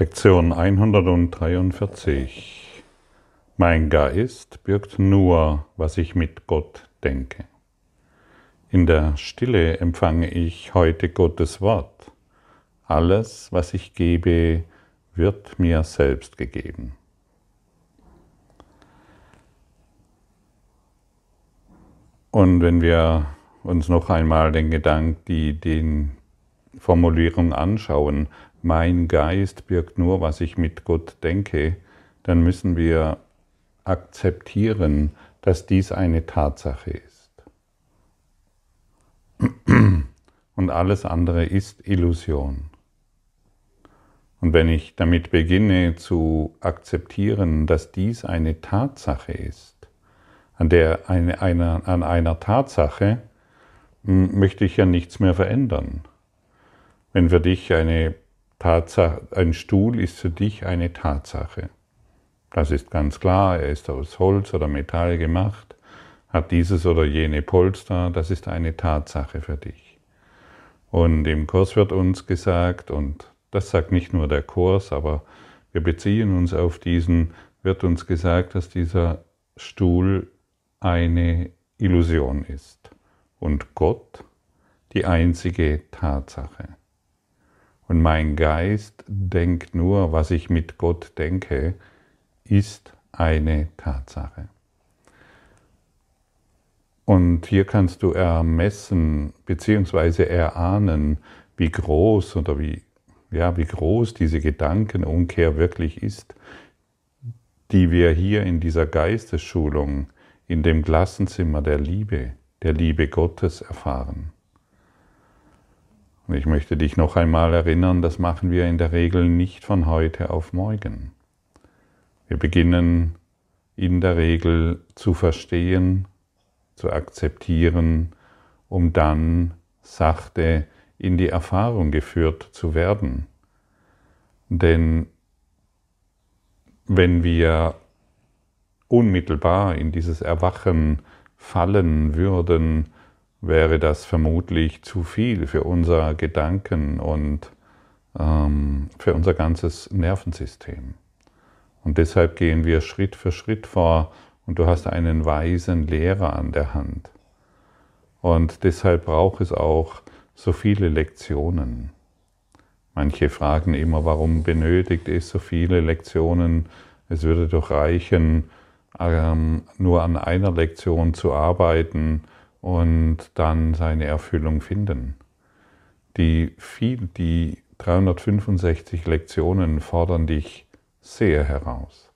Lektion 143. Mein Geist birgt nur, was ich mit Gott denke. In der Stille empfange ich heute Gottes Wort. Alles, was ich gebe, wird mir selbst gegeben. Und wenn wir uns noch einmal den Gedanken, die, den Formulierung anschauen, mein Geist birgt nur, was ich mit Gott denke, dann müssen wir akzeptieren, dass dies eine Tatsache ist. Und alles andere ist Illusion. Und wenn ich damit beginne zu akzeptieren, dass dies eine Tatsache ist, an, der eine, eine, an einer Tatsache möchte ich ja nichts mehr verändern. Wenn für dich eine Tatsache, ein Stuhl ist für dich eine Tatsache. Das ist ganz klar, er ist aus Holz oder Metall gemacht, hat dieses oder jene Polster, das ist eine Tatsache für dich. Und im Kurs wird uns gesagt, und das sagt nicht nur der Kurs, aber wir beziehen uns auf diesen, wird uns gesagt, dass dieser Stuhl eine Illusion ist und Gott die einzige Tatsache. Und mein Geist denkt nur, was ich mit Gott denke, ist eine Tatsache. Und hier kannst du ermessen bzw. erahnen, wie groß oder wie, ja, wie groß diese Gedankenumkehr wirklich ist, die wir hier in dieser Geistesschulung, in dem Klassenzimmer der Liebe, der Liebe Gottes erfahren. Und ich möchte dich noch einmal erinnern, das machen wir in der Regel nicht von heute auf morgen. Wir beginnen in der Regel zu verstehen, zu akzeptieren, um dann sachte in die Erfahrung geführt zu werden. Denn wenn wir unmittelbar in dieses Erwachen fallen würden, wäre das vermutlich zu viel für unser Gedanken und ähm, für unser ganzes Nervensystem. Und deshalb gehen wir Schritt für Schritt vor und du hast einen weisen Lehrer an der Hand. Und deshalb braucht es auch so viele Lektionen. Manche fragen immer, warum benötigt es so viele Lektionen? Es würde doch reichen, ähm, nur an einer Lektion zu arbeiten und dann seine Erfüllung finden. Die, die 365 Lektionen fordern dich sehr heraus.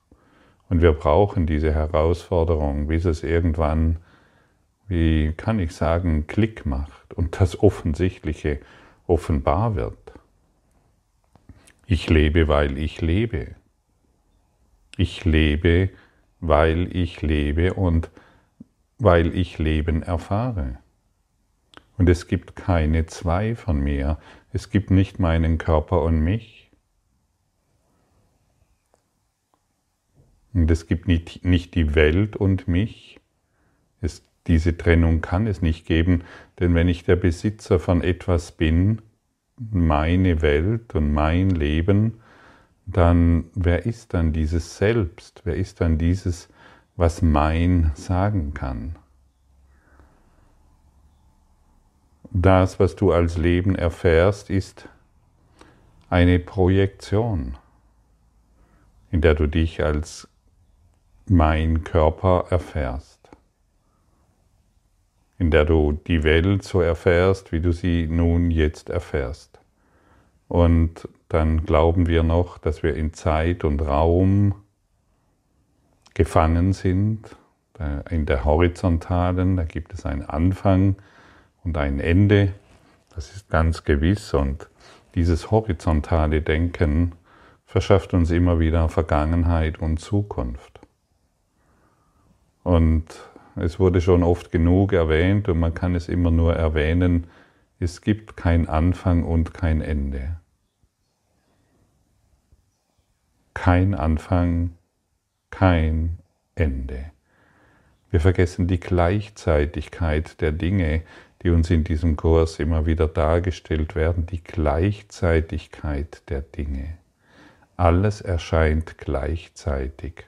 Und wir brauchen diese Herausforderung, bis es irgendwann, wie kann ich sagen, Klick macht und das Offensichtliche offenbar wird. Ich lebe, weil ich lebe. Ich lebe, weil ich lebe und weil ich Leben erfahre. Und es gibt keine zwei von mir. Es gibt nicht meinen Körper und mich. Und es gibt nicht, nicht die Welt und mich. Es, diese Trennung kann es nicht geben, denn wenn ich der Besitzer von etwas bin, meine Welt und mein Leben, dann wer ist dann dieses Selbst? Wer ist dann dieses was mein sagen kann. Das, was du als Leben erfährst, ist eine Projektion, in der du dich als mein Körper erfährst, in der du die Welt so erfährst, wie du sie nun jetzt erfährst. Und dann glauben wir noch, dass wir in Zeit und Raum gefangen sind. In der horizontalen, da gibt es einen Anfang und ein Ende, das ist ganz gewiss. Und dieses horizontale Denken verschafft uns immer wieder Vergangenheit und Zukunft. Und es wurde schon oft genug erwähnt und man kann es immer nur erwähnen, es gibt kein Anfang und kein Ende. Kein Anfang, kein Ende. Wir vergessen die Gleichzeitigkeit der Dinge, die uns in diesem Kurs immer wieder dargestellt werden, die Gleichzeitigkeit der Dinge. Alles erscheint gleichzeitig,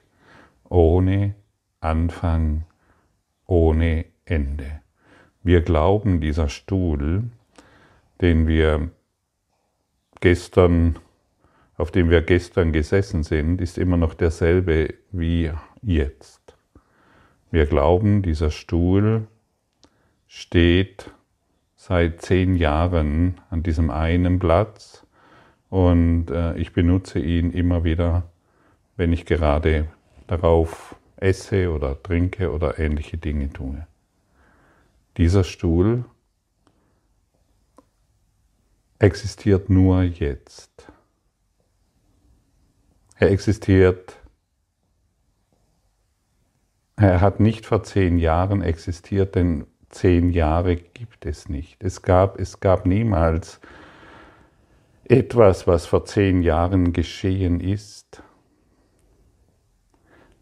ohne Anfang, ohne Ende. Wir glauben, dieser Stuhl, den wir gestern, auf dem wir gestern gesessen sind, ist immer noch derselbe wie jetzt. Wir glauben, dieser Stuhl steht seit zehn Jahren an diesem einen Platz und äh, ich benutze ihn immer wieder, wenn ich gerade darauf esse oder trinke oder ähnliche Dinge tue. Dieser Stuhl existiert nur jetzt. Er existiert, er hat nicht vor zehn Jahren existiert, denn zehn Jahre gibt es nicht. Es gab, es gab niemals etwas, was vor zehn Jahren geschehen ist.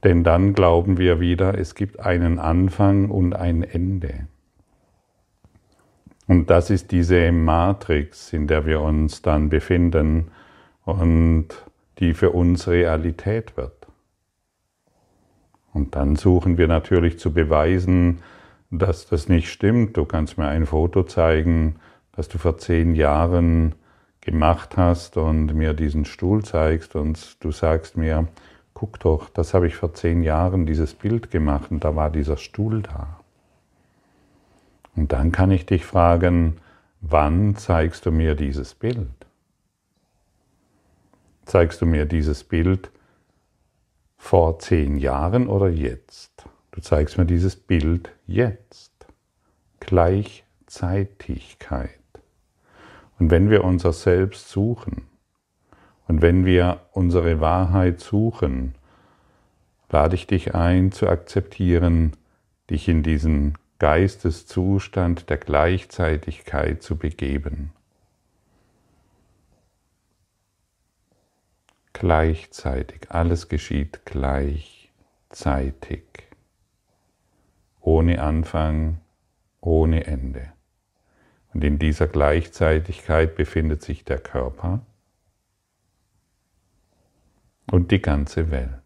Denn dann glauben wir wieder, es gibt einen Anfang und ein Ende. Und das ist diese Matrix, in der wir uns dann befinden und die für uns Realität wird. Und dann suchen wir natürlich zu beweisen, dass das nicht stimmt. Du kannst mir ein Foto zeigen, das du vor zehn Jahren gemacht hast und mir diesen Stuhl zeigst und du sagst mir, guck doch, das habe ich vor zehn Jahren dieses Bild gemacht und da war dieser Stuhl da. Und dann kann ich dich fragen, wann zeigst du mir dieses Bild? Zeigst du mir dieses Bild vor zehn Jahren oder jetzt? Du zeigst mir dieses Bild jetzt. Gleichzeitigkeit. Und wenn wir unser Selbst suchen und wenn wir unsere Wahrheit suchen, lade ich dich ein zu akzeptieren, dich in diesen Geisteszustand der Gleichzeitigkeit zu begeben. Gleichzeitig, alles geschieht gleichzeitig, ohne Anfang, ohne Ende. Und in dieser Gleichzeitigkeit befindet sich der Körper und die ganze Welt.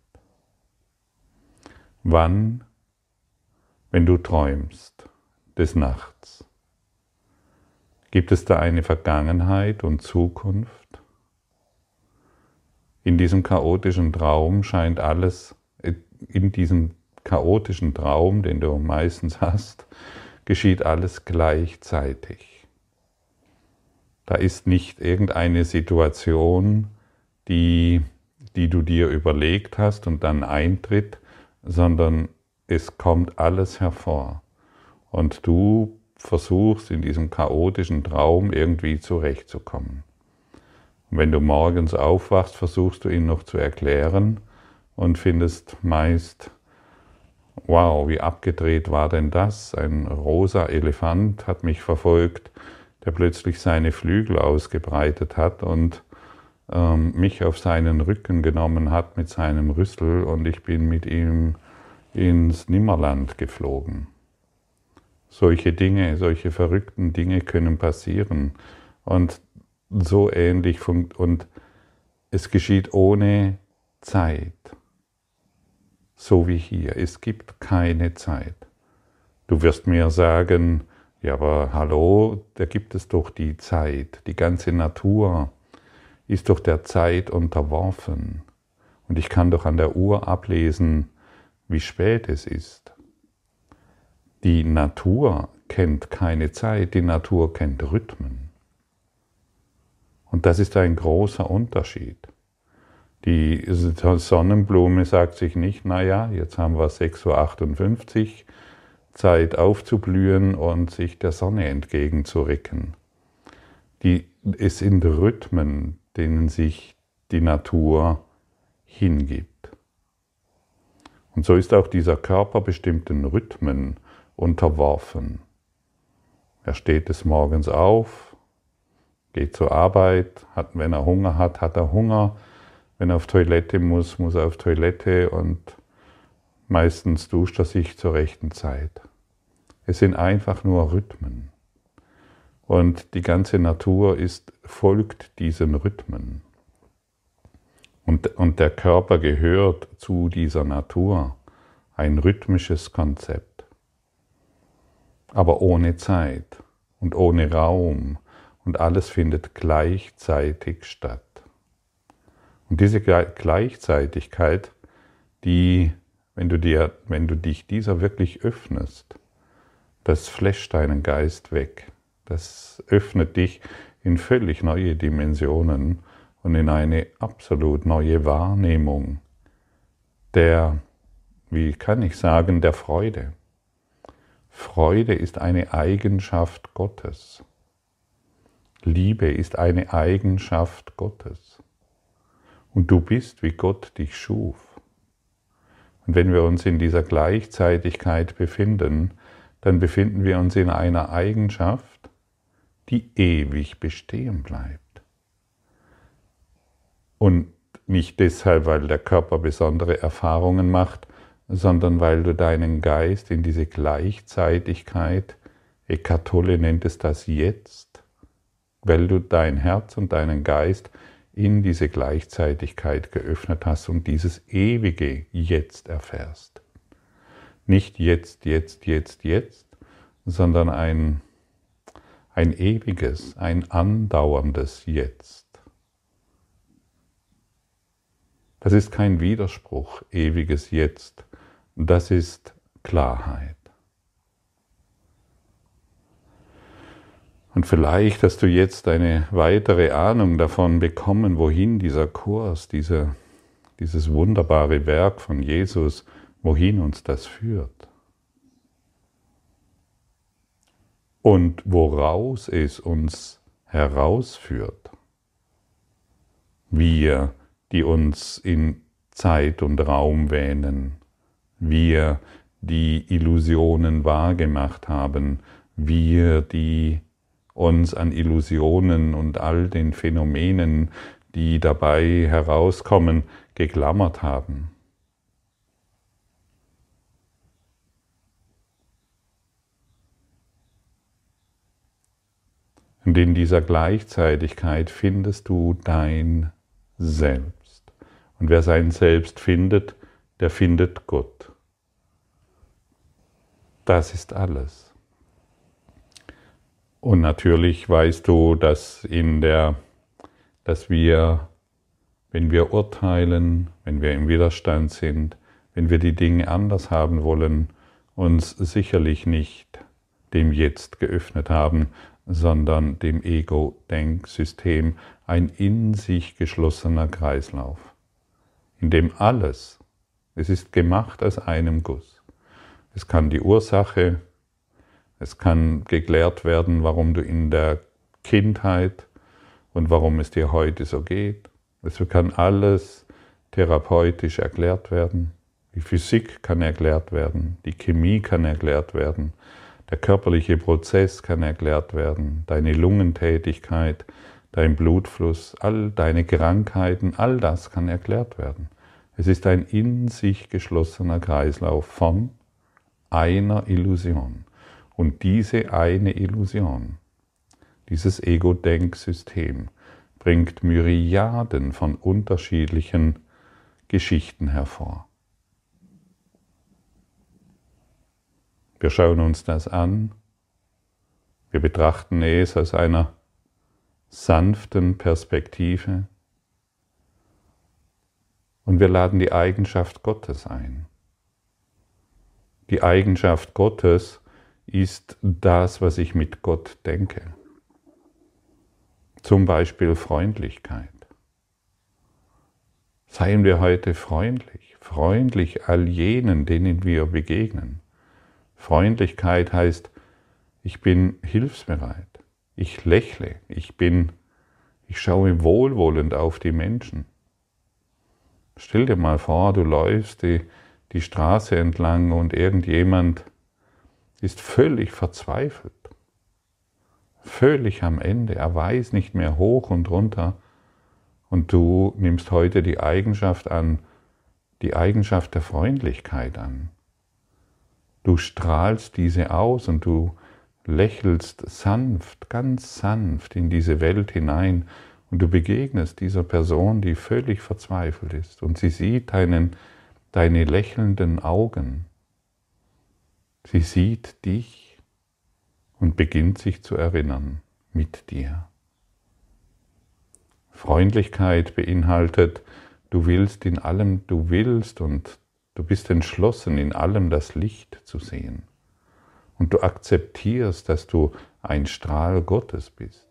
Wann wenn du träumst des Nachts? Gibt es da eine Vergangenheit und Zukunft? In diesem chaotischen Traum scheint alles, in diesem chaotischen Traum, den du meistens hast, geschieht alles gleichzeitig. Da ist nicht irgendeine Situation, die, die du dir überlegt hast und dann eintritt, sondern es kommt alles hervor. Und du versuchst in diesem chaotischen Traum irgendwie zurechtzukommen. Und wenn du morgens aufwachst, versuchst du ihn noch zu erklären und findest meist, wow, wie abgedreht war denn das? Ein rosa Elefant hat mich verfolgt, der plötzlich seine Flügel ausgebreitet hat und ähm, mich auf seinen Rücken genommen hat mit seinem Rüssel und ich bin mit ihm ins Nimmerland geflogen. Solche Dinge, solche verrückten Dinge können passieren und so ähnlich und es geschieht ohne Zeit, so wie hier. Es gibt keine Zeit. Du wirst mir sagen, ja, aber hallo, da gibt es doch die Zeit. Die ganze Natur ist doch der Zeit unterworfen. Und ich kann doch an der Uhr ablesen, wie spät es ist. Die Natur kennt keine Zeit, die Natur kennt Rhythmen. Und das ist ein großer Unterschied. Die Sonnenblume sagt sich nicht, naja, jetzt haben wir 6.58 Uhr, Zeit aufzublühen und sich der Sonne entgegenzurecken. Es sind Rhythmen, denen sich die Natur hingibt. Und so ist auch dieser Körper bestimmten Rhythmen unterworfen. Er steht des Morgens auf, geht zur Arbeit, hat, wenn er Hunger hat, hat er Hunger, wenn er auf Toilette muss, muss er auf Toilette und meistens duscht er sich zur rechten Zeit. Es sind einfach nur Rhythmen. Und die ganze Natur ist, folgt diesen Rhythmen. Und Und, und der Körper gehört zu dieser Natur, ein rhythmisches Konzept, aber ohne Zeit und ohne Raum und alles findet gleichzeitig statt. Und diese Gleichzeitigkeit, die, wenn du, dir, wenn du dich dieser wirklich öffnest, das flasht deinen Geist weg. Das öffnet dich in völlig neue Dimensionen und in eine absolut neue Wahrnehmung der, wie kann ich sagen, der Freude. Freude ist eine Eigenschaft Gottes. Liebe ist eine Eigenschaft Gottes. Und du bist, wie Gott dich schuf. Und wenn wir uns in dieser Gleichzeitigkeit befinden, dann befinden wir uns in einer Eigenschaft, die ewig bestehen bleibt. Und nicht deshalb, weil der Körper besondere Erfahrungen macht, sondern weil du deinen Geist in diese Gleichzeitigkeit, Ekatolle nennt es das jetzt, weil du dein Herz und deinen Geist in diese Gleichzeitigkeit geöffnet hast und dieses ewige Jetzt erfährst. Nicht jetzt, jetzt, jetzt, jetzt, sondern ein, ein ewiges, ein andauerndes Jetzt. Das ist kein Widerspruch, ewiges Jetzt. Das ist Klarheit. Und vielleicht hast du jetzt eine weitere Ahnung davon bekommen, wohin dieser Kurs, diese, dieses wunderbare Werk von Jesus, wohin uns das führt. Und woraus es uns herausführt. Wir die uns in Zeit und Raum wähnen, wir, die Illusionen wahrgemacht haben, wir, die uns an Illusionen und all den Phänomenen, die dabei herauskommen, geklammert haben. Und in dieser Gleichzeitigkeit findest du dein Selbst. Und wer sein Selbst findet, der findet Gott. Das ist alles. Und natürlich weißt du, dass in der, dass wir, wenn wir urteilen, wenn wir im Widerstand sind, wenn wir die Dinge anders haben wollen, uns sicherlich nicht dem Jetzt geöffnet haben, sondern dem Ego-Denksystem, ein in sich geschlossener Kreislauf in dem alles, es ist gemacht aus einem Guss. Es kann die Ursache, es kann geklärt werden, warum du in der Kindheit und warum es dir heute so geht. Es kann alles therapeutisch erklärt werden. Die Physik kann erklärt werden, die Chemie kann erklärt werden, der körperliche Prozess kann erklärt werden, deine Lungentätigkeit, dein Blutfluss, all deine Krankheiten, all das kann erklärt werden. Es ist ein in sich geschlossener Kreislauf von einer Illusion. Und diese eine Illusion, dieses Ego-Denksystem, bringt Myriaden von unterschiedlichen Geschichten hervor. Wir schauen uns das an, wir betrachten es aus einer sanften Perspektive und wir laden die Eigenschaft Gottes ein. Die Eigenschaft Gottes ist das, was ich mit Gott denke. Zum Beispiel Freundlichkeit. Seien wir heute freundlich, freundlich all jenen, denen wir begegnen. Freundlichkeit heißt, ich bin hilfsbereit. Ich lächle, ich bin, ich schaue wohlwollend auf die Menschen. Stell dir mal vor, du läufst die, die Straße entlang und irgendjemand ist völlig verzweifelt, völlig am Ende, er weiß nicht mehr hoch und runter. Und du nimmst heute die Eigenschaft an, die Eigenschaft der Freundlichkeit an. Du strahlst diese aus und du lächelst sanft, ganz sanft in diese Welt hinein. Und du begegnest dieser Person, die völlig verzweifelt ist. Und sie sieht deinen, deine lächelnden Augen. Sie sieht dich und beginnt sich zu erinnern mit dir. Freundlichkeit beinhaltet, du willst in allem, du willst und du bist entschlossen, in allem das Licht zu sehen. Und du akzeptierst, dass du ein Strahl Gottes bist.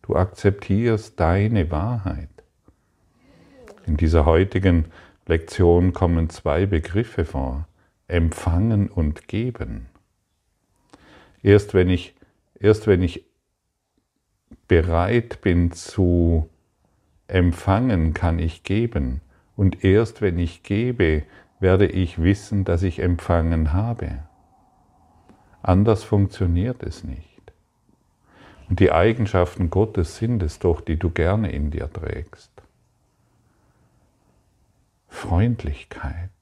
Du akzeptierst deine Wahrheit. In dieser heutigen Lektion kommen zwei Begriffe vor, empfangen und geben. Erst wenn ich, erst wenn ich bereit bin zu Empfangen kann ich geben, und erst wenn ich gebe, werde ich wissen, dass ich empfangen habe. Anders funktioniert es nicht. Und die Eigenschaften Gottes sind es doch, die du gerne in dir trägst. Freundlichkeit.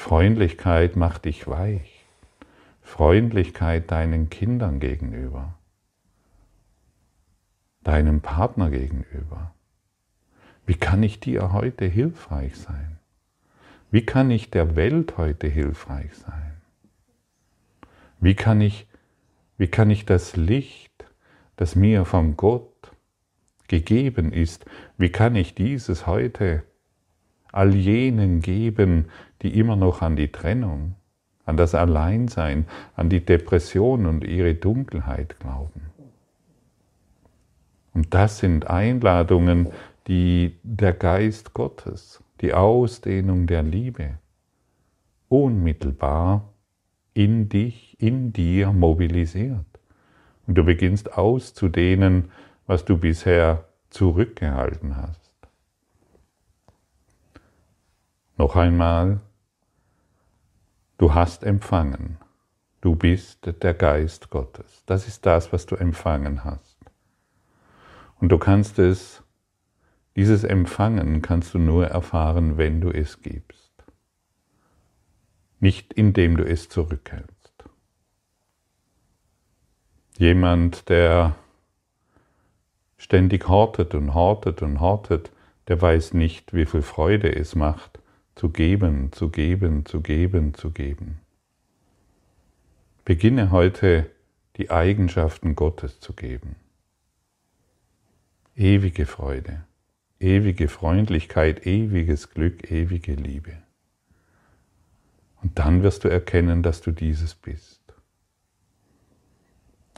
Freundlichkeit macht dich weich. Freundlichkeit deinen Kindern gegenüber deinem Partner gegenüber? Wie kann ich dir heute hilfreich sein? Wie kann ich der Welt heute hilfreich sein? Wie kann ich, wie kann ich das Licht, das mir von Gott gegeben ist, wie kann ich dieses heute all jenen geben, die immer noch an die Trennung, an das Alleinsein, an die Depression und ihre Dunkelheit glauben? Und das sind Einladungen, die der Geist Gottes, die Ausdehnung der Liebe, unmittelbar in dich, in dir mobilisiert. Und du beginnst auszudehnen, was du bisher zurückgehalten hast. Noch einmal, du hast empfangen. Du bist der Geist Gottes. Das ist das, was du empfangen hast. Und du kannst es, dieses Empfangen kannst du nur erfahren, wenn du es gibst. Nicht indem du es zurückhältst. Jemand, der ständig hortet und hortet und hortet, der weiß nicht, wie viel Freude es macht, zu geben, zu geben, zu geben, zu geben. Beginne heute die Eigenschaften Gottes zu geben ewige Freude, ewige Freundlichkeit, ewiges Glück, ewige Liebe. Und dann wirst du erkennen, dass du dieses bist.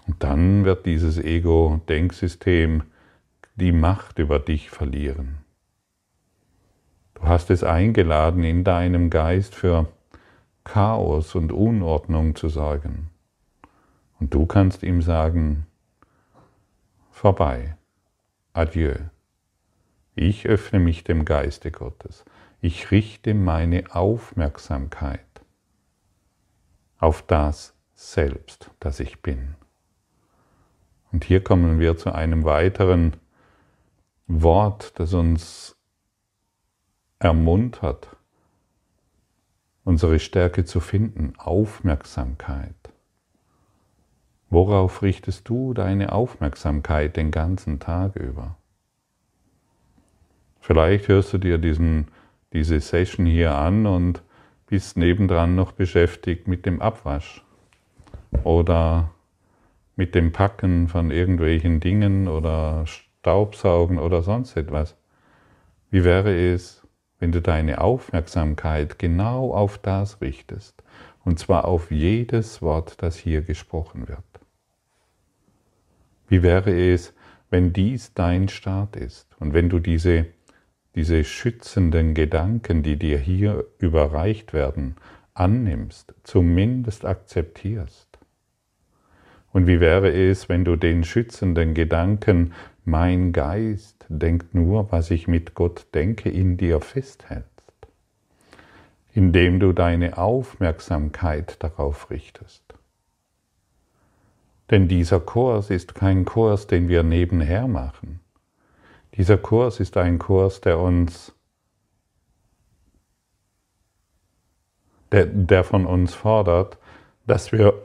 Und dann wird dieses Ego-Denksystem die Macht über dich verlieren. Du hast es eingeladen, in deinem Geist für Chaos und Unordnung zu sorgen. Und du kannst ihm sagen, vorbei. Adieu. Ich öffne mich dem Geiste Gottes. Ich richte meine Aufmerksamkeit auf das Selbst, das ich bin. Und hier kommen wir zu einem weiteren Wort, das uns ermuntert, unsere Stärke zu finden, Aufmerksamkeit. Worauf richtest du deine Aufmerksamkeit den ganzen Tag über? Vielleicht hörst du dir diesen, diese Session hier an und bist nebendran noch beschäftigt mit dem Abwasch oder mit dem Packen von irgendwelchen Dingen oder Staubsaugen oder sonst etwas. Wie wäre es, wenn du deine Aufmerksamkeit genau auf das richtest, und zwar auf jedes Wort, das hier gesprochen wird? Wie wäre es, wenn dies dein Start ist und wenn du diese, diese schützenden Gedanken, die dir hier überreicht werden, annimmst, zumindest akzeptierst? Und wie wäre es, wenn du den schützenden Gedanken, mein Geist denkt nur, was ich mit Gott denke, in dir festhältst, indem du deine Aufmerksamkeit darauf richtest? Denn dieser Kurs ist kein Kurs, den wir nebenher machen. Dieser Kurs ist ein Kurs, der uns, der, der von uns fordert, dass wir,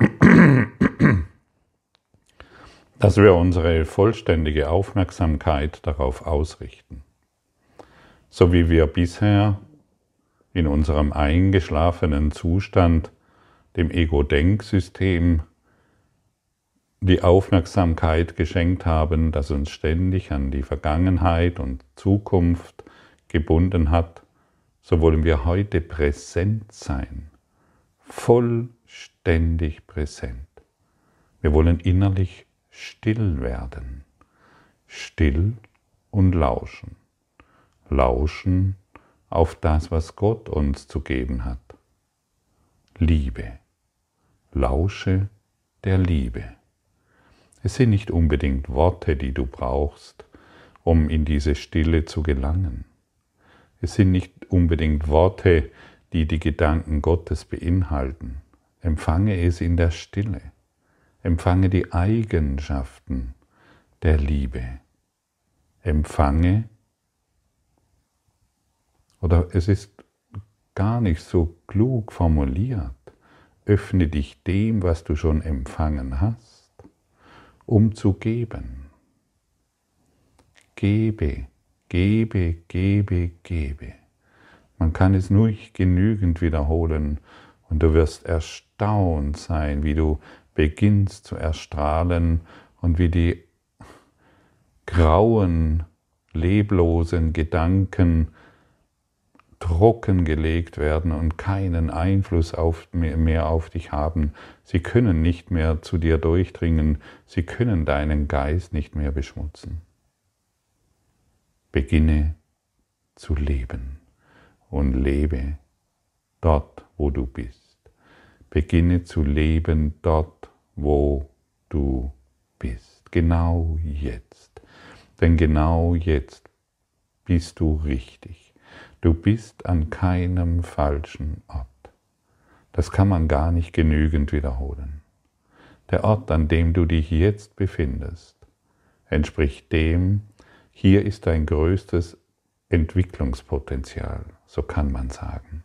dass wir unsere vollständige Aufmerksamkeit darauf ausrichten. So wie wir bisher in unserem eingeschlafenen Zustand dem Ego-Denksystem die Aufmerksamkeit geschenkt haben, das uns ständig an die Vergangenheit und Zukunft gebunden hat, so wollen wir heute präsent sein, vollständig präsent. Wir wollen innerlich still werden, still und lauschen, lauschen auf das, was Gott uns zu geben hat. Liebe, lausche der Liebe. Es sind nicht unbedingt Worte, die du brauchst, um in diese Stille zu gelangen. Es sind nicht unbedingt Worte, die die Gedanken Gottes beinhalten. Empfange es in der Stille. Empfange die Eigenschaften der Liebe. Empfange, oder es ist gar nicht so klug formuliert, öffne dich dem, was du schon empfangen hast, um zu geben. Gebe, gebe, gebe, gebe. Man kann es nur genügend wiederholen und du wirst erstaunt sein, wie du beginnst zu erstrahlen und wie die grauen, leblosen Gedanken trockengelegt werden und keinen Einfluss auf, mehr auf dich haben. Sie können nicht mehr zu dir durchdringen, sie können deinen Geist nicht mehr beschmutzen. Beginne zu leben und lebe dort, wo du bist. Beginne zu leben dort, wo du bist. Genau jetzt. Denn genau jetzt bist du richtig. Du bist an keinem falschen Ort. Das kann man gar nicht genügend wiederholen. Der Ort, an dem du dich jetzt befindest, entspricht dem, hier ist dein größtes Entwicklungspotenzial, so kann man sagen.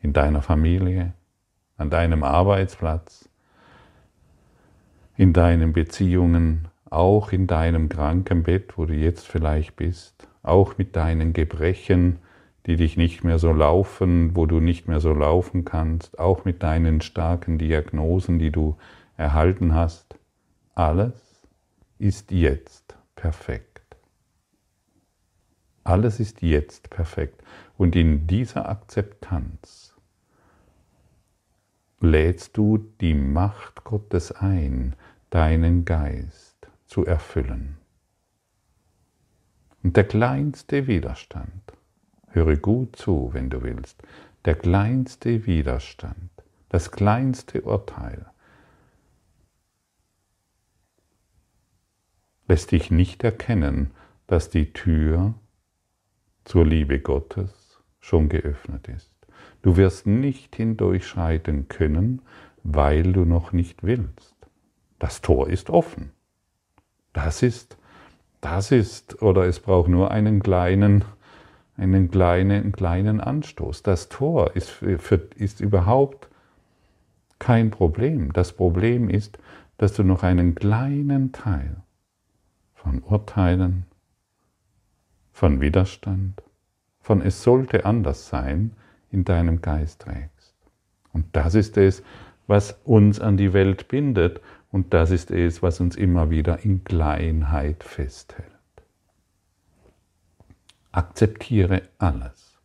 In deiner Familie, an deinem Arbeitsplatz, in deinen Beziehungen, auch in deinem Krankenbett, wo du jetzt vielleicht bist, auch mit deinen Gebrechen, die dich nicht mehr so laufen, wo du nicht mehr so laufen kannst, auch mit deinen starken Diagnosen, die du erhalten hast. Alles ist jetzt perfekt. Alles ist jetzt perfekt. Und in dieser Akzeptanz lädst du die Macht Gottes ein, deinen Geist zu erfüllen. Und der kleinste Widerstand, höre gut zu, wenn du willst, der kleinste Widerstand, das kleinste Urteil, lässt dich nicht erkennen, dass die Tür zur Liebe Gottes schon geöffnet ist. Du wirst nicht hindurchschreiten können, weil du noch nicht willst. Das Tor ist offen. Das ist das ist, oder es braucht nur einen kleinen, einen kleinen, kleinen Anstoß. Das Tor ist, für, ist überhaupt kein Problem. Das Problem ist, dass du noch einen kleinen Teil von Urteilen, von Widerstand, von es sollte anders sein, in deinem Geist trägst. Und das ist es, was uns an die Welt bindet und das ist es, was uns immer wieder in Kleinheit festhält. Akzeptiere alles,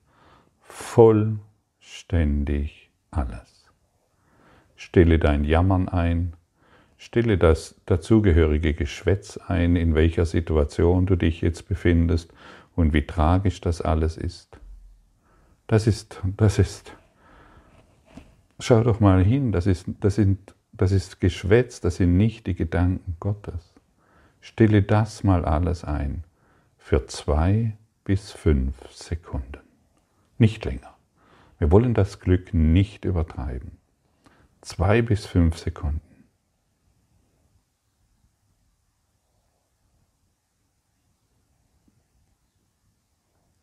vollständig alles. Stelle dein Jammern ein, stelle das dazugehörige Geschwätz ein, in welcher Situation du dich jetzt befindest und wie tragisch das alles ist. Das ist, das ist, schau doch mal hin, das, ist, das sind das ist Geschwätz, das sind nicht die Gedanken Gottes. Stille das mal alles ein für zwei bis fünf Sekunden. Nicht länger. Wir wollen das Glück nicht übertreiben. Zwei bis fünf Sekunden.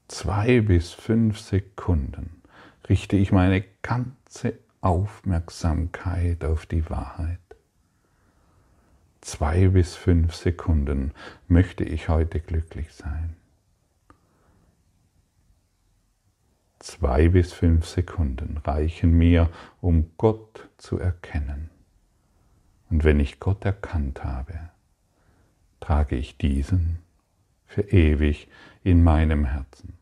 Zwei bis fünf Sekunden richte ich meine ganze Aufmerksamkeit auf die Wahrheit. zwei bis fünf Sekunden möchte ich heute glücklich sein. Zwei bis fünf Sekunden reichen mir, um Gott zu erkennen. Und wenn ich Gott erkannt habe, trage ich diesen für ewig in meinem Herzen.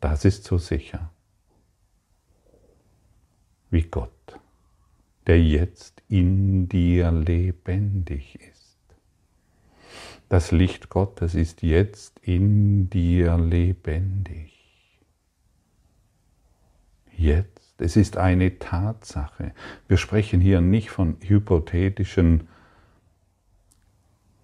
Das ist so sicher wie Gott, der jetzt in dir lebendig ist. Das Licht Gottes ist jetzt in dir lebendig. Jetzt, es ist eine Tatsache. Wir sprechen hier nicht von hypothetischen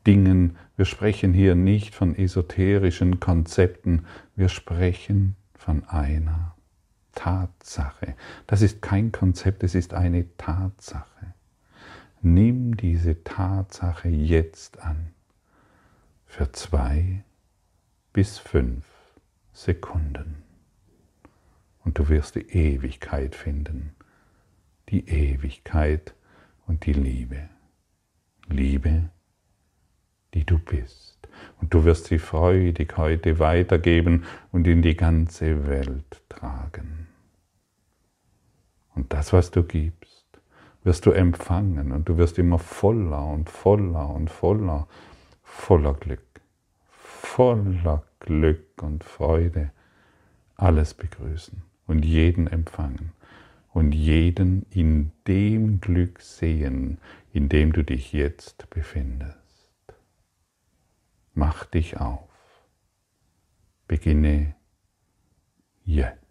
Dingen, wir sprechen hier nicht von esoterischen Konzepten, wir sprechen von einer Tatsache. Das ist kein Konzept, es ist eine Tatsache. Nimm diese Tatsache jetzt an für zwei bis fünf Sekunden und du wirst die Ewigkeit finden. Die Ewigkeit und die Liebe. Liebe, die du bist. Und du wirst sie freudig heute weitergeben und in die ganze Welt tragen. Und das, was du gibst, wirst du empfangen und du wirst immer voller und voller und voller, voller Glück, voller Glück und Freude alles begrüßen und jeden empfangen und jeden in dem Glück sehen, in dem du dich jetzt befindest. Mach dich auf. Beginne jetzt.